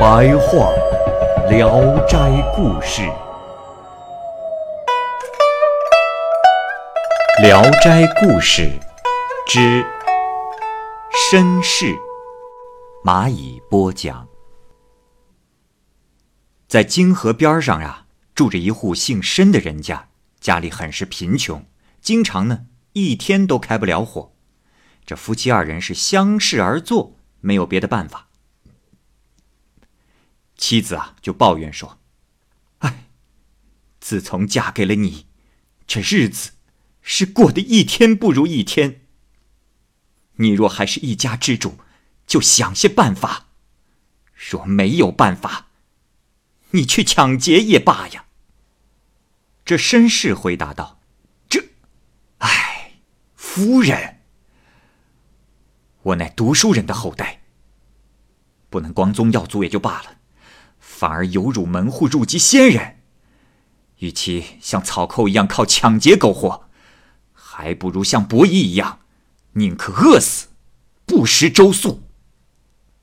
白话《聊斋故事》，《聊斋故事》之绅士，蚂蚁播讲。在泾河边上呀，住着一户姓申的人家，家里很是贫穷，经常呢一天都开不了火。这夫妻二人是相视而坐，没有别的办法。妻子啊就抱怨说：“哎，自从嫁给了你，这日子是过得一天不如一天。你若还是一家之主，就想些办法；若没有办法，”你去抢劫也罢呀。这绅士回答道：“这，唉，夫人，我乃读书人的后代，不能光宗耀祖也就罢了，反而有辱门户，入及先人。与其像草寇一样靠抢劫苟活，还不如像伯夷一样，宁可饿死，不食周粟。”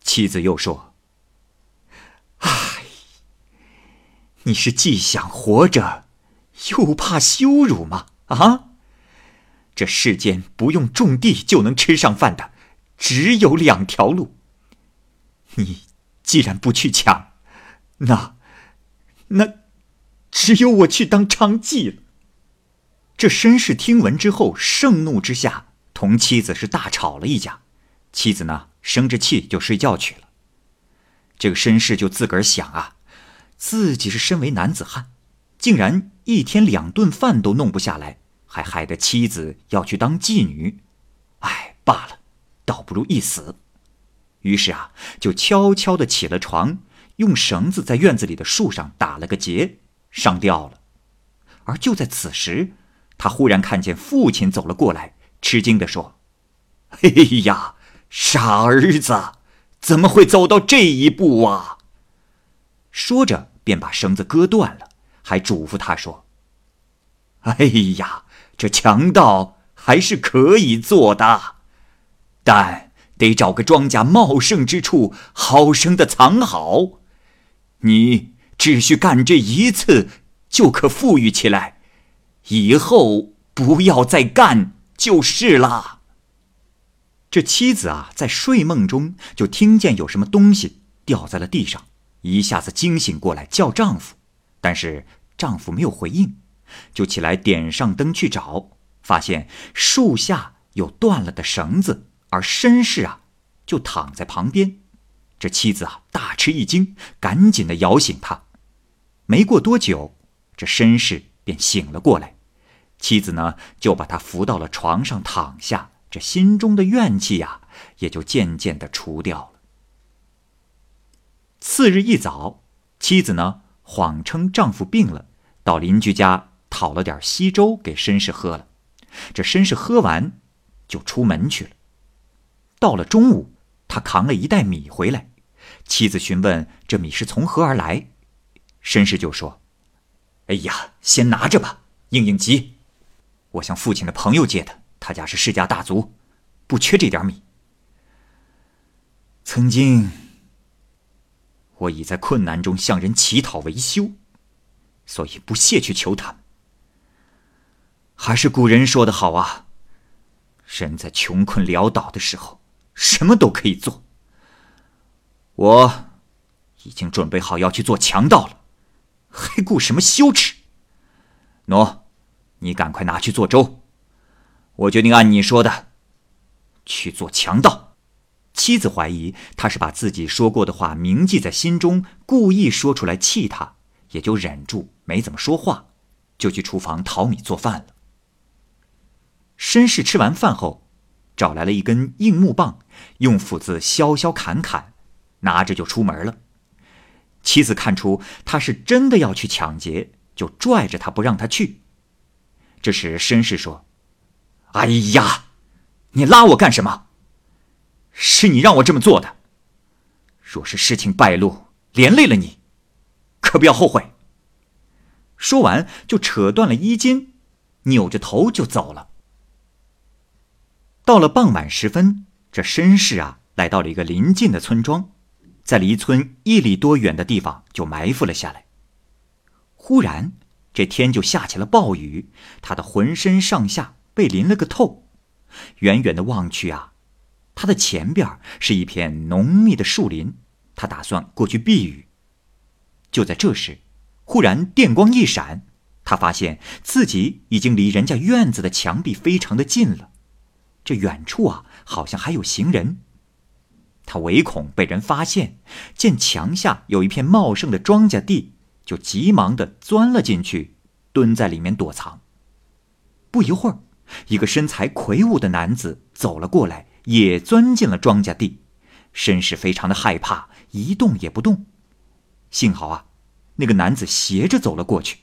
妻子又说：“唉。”你是既想活着，又怕羞辱吗？啊！这世间不用种地就能吃上饭的，只有两条路。你既然不去抢，那那只有我去当娼妓了。这绅士听闻之后，盛怒之下，同妻子是大吵了一架。妻子呢，生着气就睡觉去了。这个绅士就自个儿想啊。自己是身为男子汉，竟然一天两顿饭都弄不下来，还害得妻子要去当妓女，哎，罢了，倒不如一死。于是啊，就悄悄的起了床，用绳子在院子里的树上打了个结，上吊了。而就在此时，他忽然看见父亲走了过来，吃惊的说：“ 哎呀，傻儿子，怎么会走到这一步啊？”说着。便把绳子割断了，还嘱咐他说：“哎呀，这强盗还是可以做的，但得找个庄稼茂盛之处，好生的藏好。你只需干这一次，就可富裕起来，以后不要再干就是了。”这妻子啊，在睡梦中就听见有什么东西掉在了地上。一下子惊醒过来，叫丈夫，但是丈夫没有回应，就起来点上灯去找，发现树下有断了的绳子，而绅士啊就躺在旁边。这妻子啊大吃一惊，赶紧的摇醒他。没过多久，这绅士便醒了过来，妻子呢就把他扶到了床上躺下，这心中的怨气呀也就渐渐的除掉了。次日一早，妻子呢谎称丈夫病了，到邻居家讨了点稀粥给绅士喝了。这绅士喝完，就出门去了。到了中午，他扛了一袋米回来。妻子询问这米是从何而来，绅士就说：“哎呀，先拿着吧，应应急。我向父亲的朋友借的，他家是世家大族，不缺这点米。曾经。”我已在困难中向人乞讨维修，所以不屑去求他们。还是古人说的好啊，人在穷困潦倒的时候，什么都可以做。我已经准备好要去做强盗了，还顾什么羞耻？喏，你赶快拿去做粥。我决定按你说的去做强盗。妻子怀疑他是把自己说过的话铭记在心中，故意说出来气他，也就忍住没怎么说话，就去厨房淘米做饭了。绅士吃完饭后，找来了一根硬木棒，用斧子削削砍砍，拿着就出门了。妻子看出他是真的要去抢劫，就拽着他不让他去。这时绅士说：“哎呀，你拉我干什么？是你让我这么做的。若是事情败露，连累了你，可不要后悔。”说完就扯断了衣襟，扭着头就走了。到了傍晚时分，这绅士啊来到了一个邻近的村庄，在离村一里多远的地方就埋伏了下来。忽然，这天就下起了暴雨，他的浑身上下被淋了个透。远远的望去啊，他的前边是一片浓密的树林，他打算过去避雨。就在这时，忽然电光一闪，他发现自己已经离人家院子的墙壁非常的近了。这远处啊，好像还有行人。他唯恐被人发现，见墙下有一片茂盛的庄稼地，就急忙的钻了进去，蹲在里面躲藏。不一会儿，一个身材魁梧的男子走了过来，也钻进了庄稼地。绅士非常的害怕，一动也不动。幸好啊，那个男子斜着走了过去，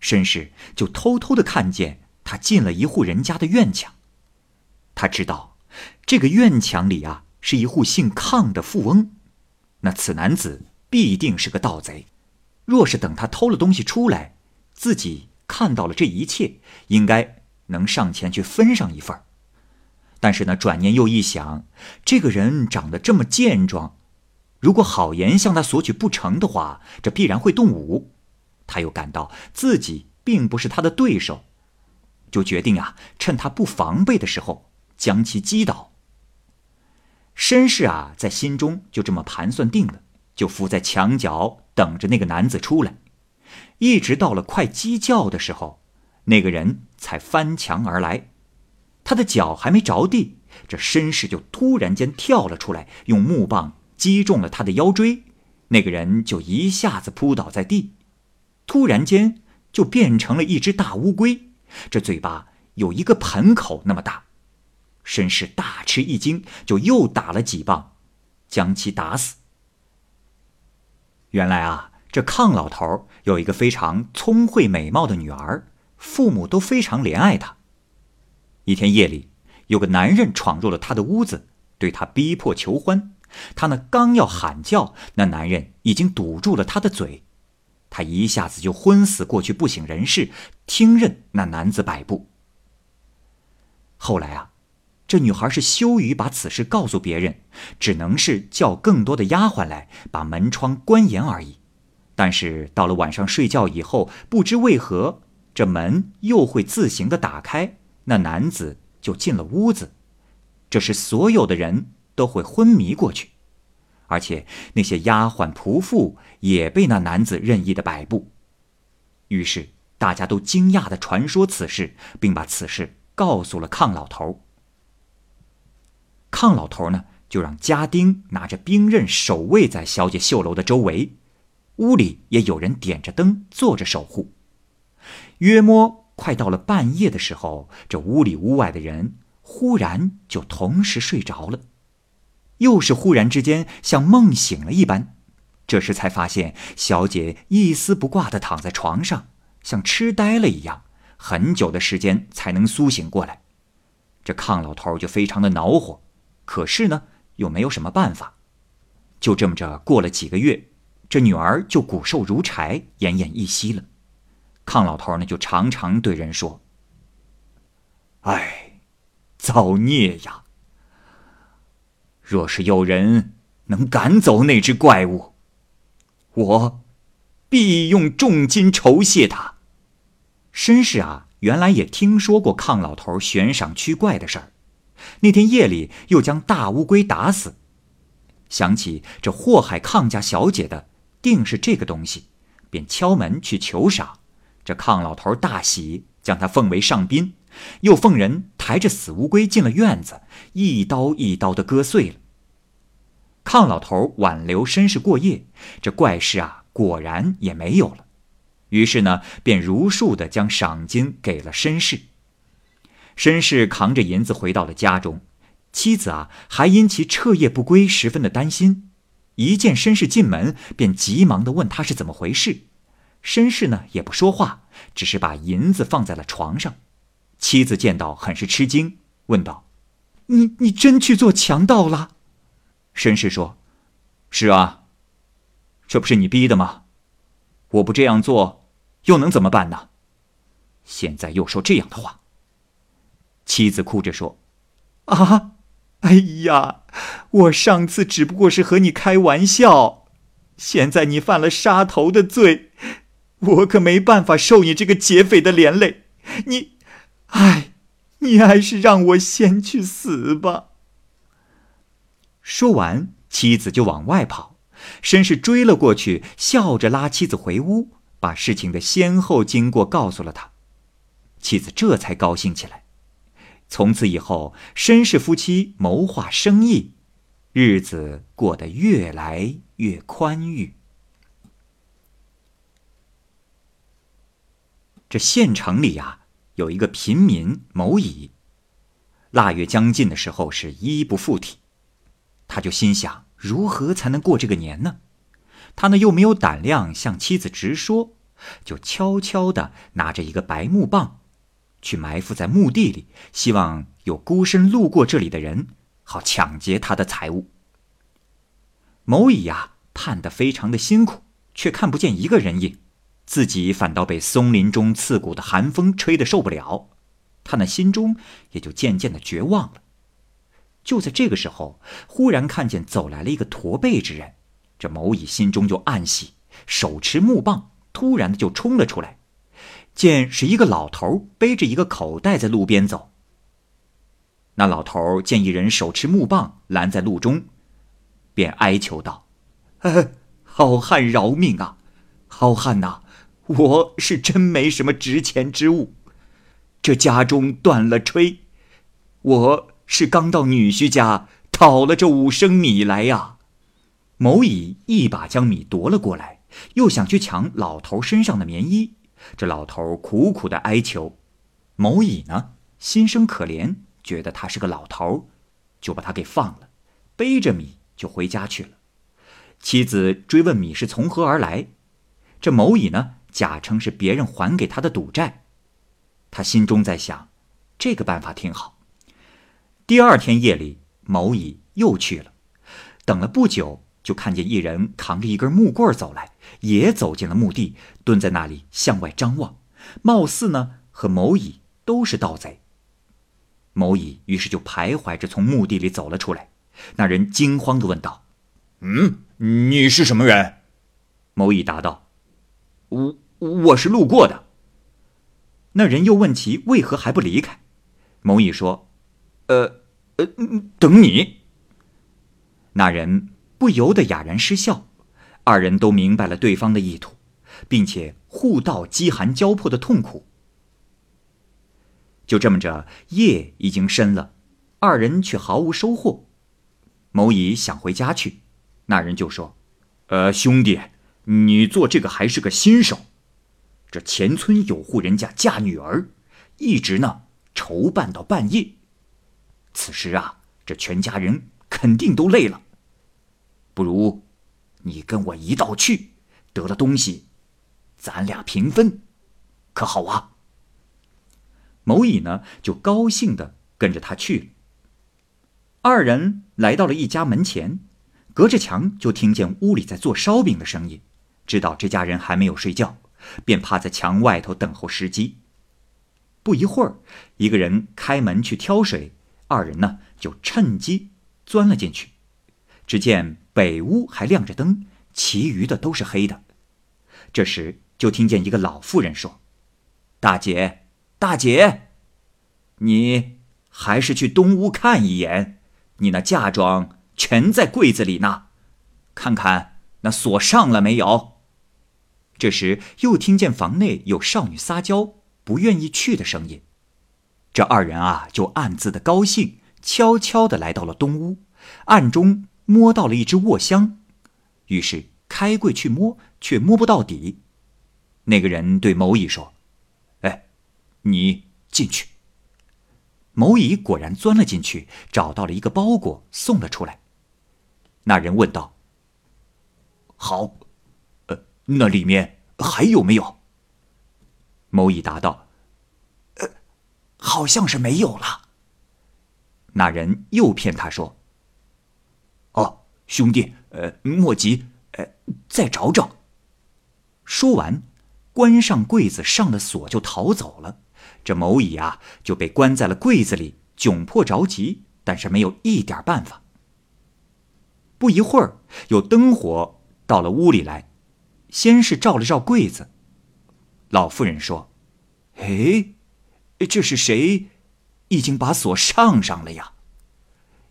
绅士就偷偷的看见他进了一户人家的院墙。他知道，这个院墙里啊是一户姓亢的富翁，那此男子必定是个盗贼。若是等他偷了东西出来，自己看到了这一切，应该能上前去分上一份但是呢，转念又一想，这个人长得这么健壮，如果好言向他索取不成的话，这必然会动武。他又感到自己并不是他的对手，就决定啊，趁他不防备的时候。将其击倒。绅士啊，在心中就这么盘算定了，就伏在墙角等着那个男子出来。一直到了快鸡叫的时候，那个人才翻墙而来。他的脚还没着地，这绅士就突然间跳了出来，用木棒击中了他的腰椎。那个人就一下子扑倒在地，突然间就变成了一只大乌龟，这嘴巴有一个盆口那么大。绅士大吃一惊，就又打了几棒，将其打死。原来啊，这康老头有一个非常聪慧美貌的女儿，父母都非常怜爱他。一天夜里，有个男人闯入了他的屋子，对他逼迫求欢。他呢刚要喊叫，那男人已经堵住了他的嘴，他一下子就昏死过去，不省人事，听任那男子摆布。后来啊。这女孩是羞于把此事告诉别人，只能是叫更多的丫鬟来把门窗关严而已。但是到了晚上睡觉以后，不知为何这门又会自行的打开，那男子就进了屋子。这时所有的人都会昏迷过去，而且那些丫鬟仆妇也被那男子任意的摆布。于是大家都惊讶的传说此事，并把此事告诉了康老头。康老头呢，就让家丁拿着兵刃守卫在小姐绣楼的周围，屋里也有人点着灯坐着守护。约摸快到了半夜的时候，这屋里屋外的人忽然就同时睡着了，又是忽然之间像梦醒了一般，这时才发现小姐一丝不挂的躺在床上，像痴呆了一样，很久的时间才能苏醒过来。这康老头就非常的恼火。可是呢，又没有什么办法，就这么着过了几个月，这女儿就骨瘦如柴、奄奄一息了。康老头呢，就常常对人说：“哎，造孽呀！若是有人能赶走那只怪物，我必用重金酬谢他。”绅士啊，原来也听说过康老头悬赏驱怪的事儿。那天夜里又将大乌龟打死，想起这祸害康家小姐的定是这个东西，便敲门去求赏。这康老头大喜，将他奉为上宾，又奉人抬着死乌龟进了院子，一刀一刀的割碎了。康老头挽留绅士过夜，这怪事啊果然也没有了。于是呢，便如数的将赏金给了绅士。绅士扛着银子回到了家中，妻子啊，还因其彻夜不归十分的担心。一见绅士进门，便急忙的问他是怎么回事。绅士呢也不说话，只是把银子放在了床上。妻子见到，很是吃惊，问道：“你你真去做强盗了？”绅士说：“是啊，这不是你逼的吗？我不这样做，又能怎么办呢？现在又说这样的话。”妻子哭着说：“啊！”哎呀，我上次只不过是和你开玩笑，现在你犯了杀头的罪，我可没办法受你这个劫匪的连累。你，哎，你还是让我先去死吧。说完，妻子就往外跑，绅士追了过去，笑着拉妻子回屋，把事情的先后经过告诉了他。妻子这才高兴起来。从此以后，绅士夫妻谋划生意，日子过得越来越宽裕。这县城里呀，有一个贫民某乙，腊月将近的时候是衣不附体，他就心想如何才能过这个年呢？他呢又没有胆量向妻子直说，就悄悄的拿着一个白木棒。去埋伏在墓地里，希望有孤身路过这里的人，好抢劫他的财物。某乙呀，盼得非常的辛苦，却看不见一个人影，自己反倒被松林中刺骨的寒风吹得受不了，他那心中也就渐渐的绝望了。就在这个时候，忽然看见走来了一个驼背之人，这某乙心中就暗喜，手持木棒，突然的就冲了出来。见是一个老头背着一个口袋在路边走。那老头见一人手持木棒拦在路中，便哀求道：“好汉饶命啊！好汉呐，我是真没什么值钱之物，这家中断了炊，我是刚到女婿家讨了这五升米来呀。”某乙一把将米夺了过来，又想去抢老头身上的棉衣。这老头苦苦的哀求，某乙呢心生可怜，觉得他是个老头，就把他给放了，背着米就回家去了。妻子追问米是从何而来，这某乙呢假称是别人还给他的赌债，他心中在想，这个办法挺好。第二天夜里，某乙又去了，等了不久。就看见一人扛着一根木棍走来，也走进了墓地，蹲在那里向外张望，貌似呢和某乙都是盗贼。某乙于是就徘徊着从墓地里走了出来，那人惊慌的问道：“嗯，你是什么人？”某乙答道：“我我是路过的。”那人又问其为何还不离开，某乙说：“呃呃，等你。”那人。不由得哑然失笑，二人都明白了对方的意图，并且互道饥寒交迫的痛苦。就这么着，夜已经深了，二人却毫无收获。某乙想回家去，那人就说：“呃，兄弟，你做这个还是个新手。这前村有户人家嫁女儿，一直呢筹办到半夜。此时啊，这全家人肯定都累了。”不如，你跟我一道去，得了东西，咱俩平分，可好啊？某乙呢，就高兴的跟着他去了。二人来到了一家门前，隔着墙就听见屋里在做烧饼的声音，知道这家人还没有睡觉，便趴在墙外头等候时机。不一会儿，一个人开门去挑水，二人呢就趁机钻了进去。只见北屋还亮着灯，其余的都是黑的。这时就听见一个老妇人说：“大姐，大姐，你还是去东屋看一眼，你那嫁妆全在柜子里呢，看看那锁上了没有。”这时又听见房内有少女撒娇、不愿意去的声音。这二人啊，就暗自的高兴，悄悄的来到了东屋，暗中。摸到了一只卧箱，于是开柜去摸，却摸不到底。那个人对某乙说：“哎，你进去。”某乙果然钻了进去，找到了一个包裹，送了出来。那人问道：“好，呃，那里面还有没有？”某乙答道：“呃，好像是没有了。”那人又骗他说：“哦，兄弟，呃，莫急，呃，再找找。”说完，关上柜子，上了锁，就逃走了。这某乙啊，就被关在了柜子里，窘迫着急，但是没有一点办法。不一会儿，有灯火到了屋里来，先是照了照柜子。老妇人说：“哎，这是谁？已经把锁上上了呀？”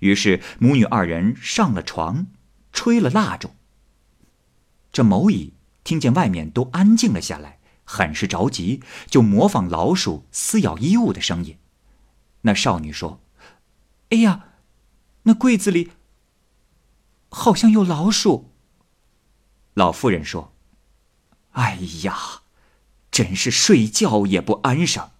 于是母女二人上了床，吹了蜡烛。这某乙听见外面都安静了下来。很是着急，就模仿老鼠撕咬衣物的声音。那少女说：“哎呀，那柜子里好像有老鼠。”老妇人说：“哎呀，真是睡觉也不安生。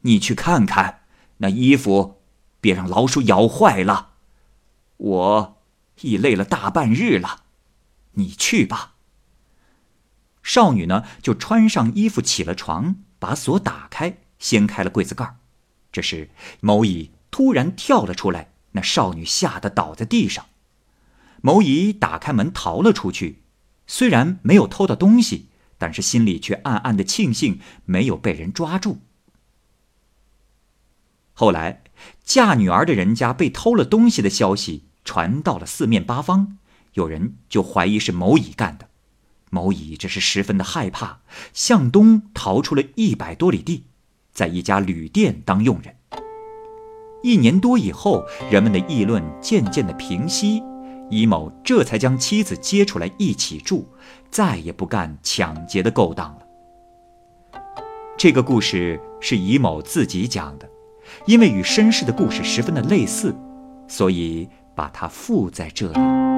你去看看那衣服，别让老鼠咬坏了。我已累了大半日了，你去吧。”少女呢，就穿上衣服，起了床，把锁打开，掀开了柜子盖这时，某乙突然跳了出来，那少女吓得倒在地上。某乙打开门逃了出去，虽然没有偷到东西，但是心里却暗暗的庆幸没有被人抓住。后来，嫁女儿的人家被偷了东西的消息传到了四面八方，有人就怀疑是某乙干的。某乙这是十分的害怕，向东逃出了一百多里地，在一家旅店当佣人。一年多以后，人们的议论渐渐的平息，乙某这才将妻子接出来一起住，再也不干抢劫的勾当了。这个故事是乙某自己讲的，因为与绅士的故事十分的类似，所以把它附在这里。